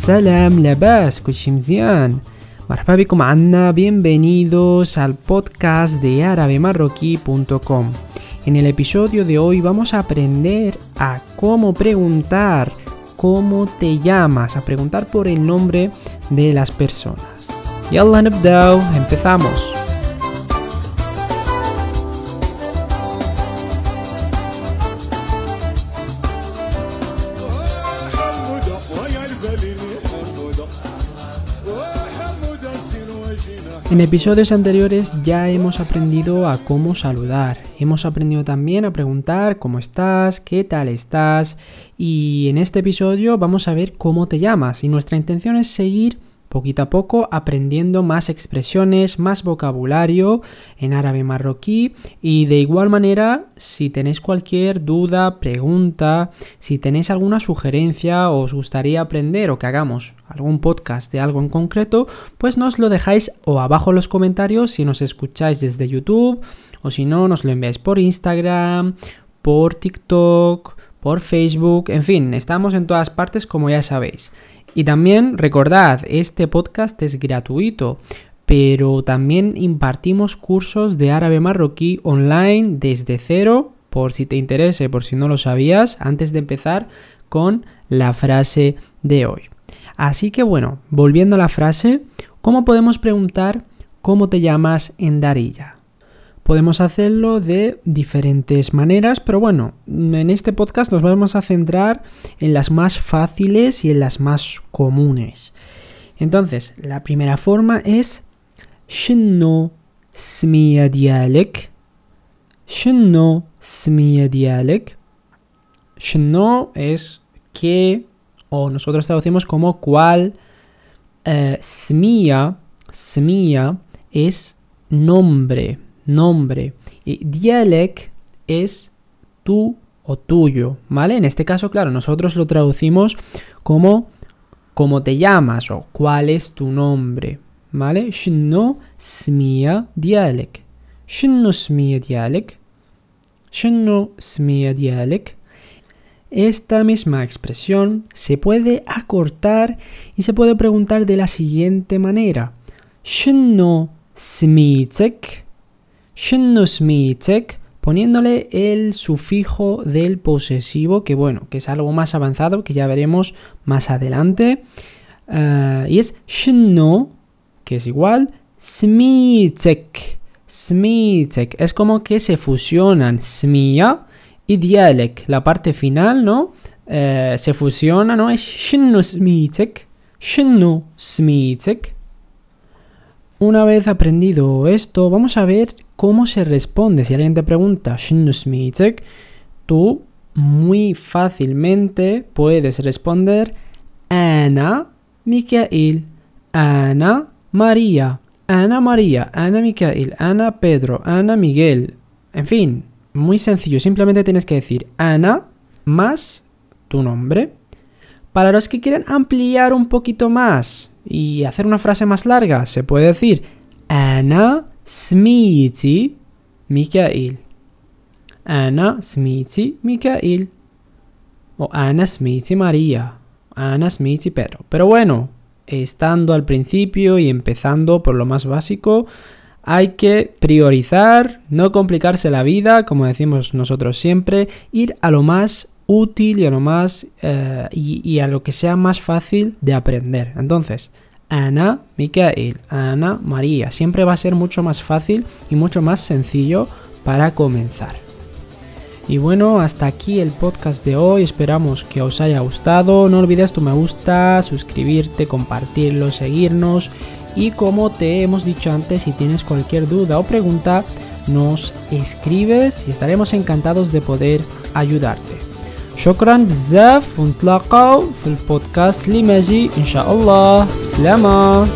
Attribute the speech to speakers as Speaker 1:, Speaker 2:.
Speaker 1: السلام لاباس كل شي مزيان مرحبا بكم عنا bienvenidos al podcast de arabemarroquí.com En el episodio de hoy vamos a aprender a cómo preguntar cómo te llamas, a preguntar por el nombre de las personas. يلا نبداو empezamos En episodios anteriores ya hemos aprendido a cómo saludar, hemos aprendido también a preguntar cómo estás, qué tal estás y en este episodio vamos a ver cómo te llamas. Y nuestra intención es seguir poquito a poco aprendiendo más expresiones, más vocabulario en árabe marroquí y de igual manera si tenéis cualquier duda, pregunta, si tenéis alguna sugerencia o os gustaría aprender o que hagamos algún podcast de algo en concreto, pues nos lo dejáis o abajo en los comentarios si nos escucháis desde YouTube o si no nos lo enviáis por Instagram, por TikTok, por Facebook, en fin, estamos en todas partes como ya sabéis. Y también recordad, este podcast es gratuito, pero también impartimos cursos de árabe marroquí online desde cero, por si te interese, por si no lo sabías, antes de empezar con la frase de hoy. Así que bueno, volviendo a la frase, ¿cómo podemos preguntar cómo te llamas en Darilla? Podemos hacerlo de diferentes maneras, pero bueno, en este podcast nos vamos a centrar en las más fáciles y en las más comunes. Entonces, la primera forma es Shinno smiya dialek. Shinno smiya dialek. Shinno es que, o nosotros traducimos como cuál. Eh, smia, smia es nombre nombre. Y dialek es tú o tuyo, ¿vale? En este caso, claro, nosotros lo traducimos como cómo te llamas o cuál es tu nombre, ¿vale? Shno smia dialek. Shno smia dialek. Shno smia dialek. Esta misma expresión se puede acortar y se puede preguntar de la siguiente manera. Shno smitek poniéndole el sufijo del posesivo, que bueno, que es algo más avanzado, que ya veremos más adelante. Eh, y es shinno, que es igual, smitek. Smitek. Es como que se fusionan smia y dialek. La parte final, ¿no? Eh, se fusiona, ¿no? Es shinno smitek. Shinno smitek. Una vez aprendido esto, vamos a ver cómo se responde. Si alguien te pregunta, tú muy fácilmente puedes responder Ana Mikael, Ana María, Ana María, Ana Mikael, Ana Pedro, Ana Miguel. En fin, muy sencillo. Simplemente tienes que decir Ana más tu nombre. Para los que quieran ampliar un poquito más, y hacer una frase más larga, se puede decir Ana smiti Mikael. Ana smiti Mikael. O Ana smiti María. Ana smiti Pedro. Pero bueno, estando al principio y empezando por lo más básico, hay que priorizar, no complicarse la vida, como decimos nosotros siempre, ir a lo más útil y a lo más eh, y, a lo que sea más fácil de aprender. Entonces, Ana, Mikael, Ana, María. Siempre va a ser mucho más fácil y mucho más sencillo para comenzar. Y bueno, hasta aquí el podcast de hoy. Esperamos que os haya gustado. No olvides tu me gusta, suscribirte, compartirlo, seguirnos. Y como te hemos dicho antes, si tienes cualquier duda o pregunta, nos escribes y estaremos encantados de poder ayudarte. شكرا بزاف ونتلاقاو في البودكاست اللي ماجي إن شاء الله. بسلامة.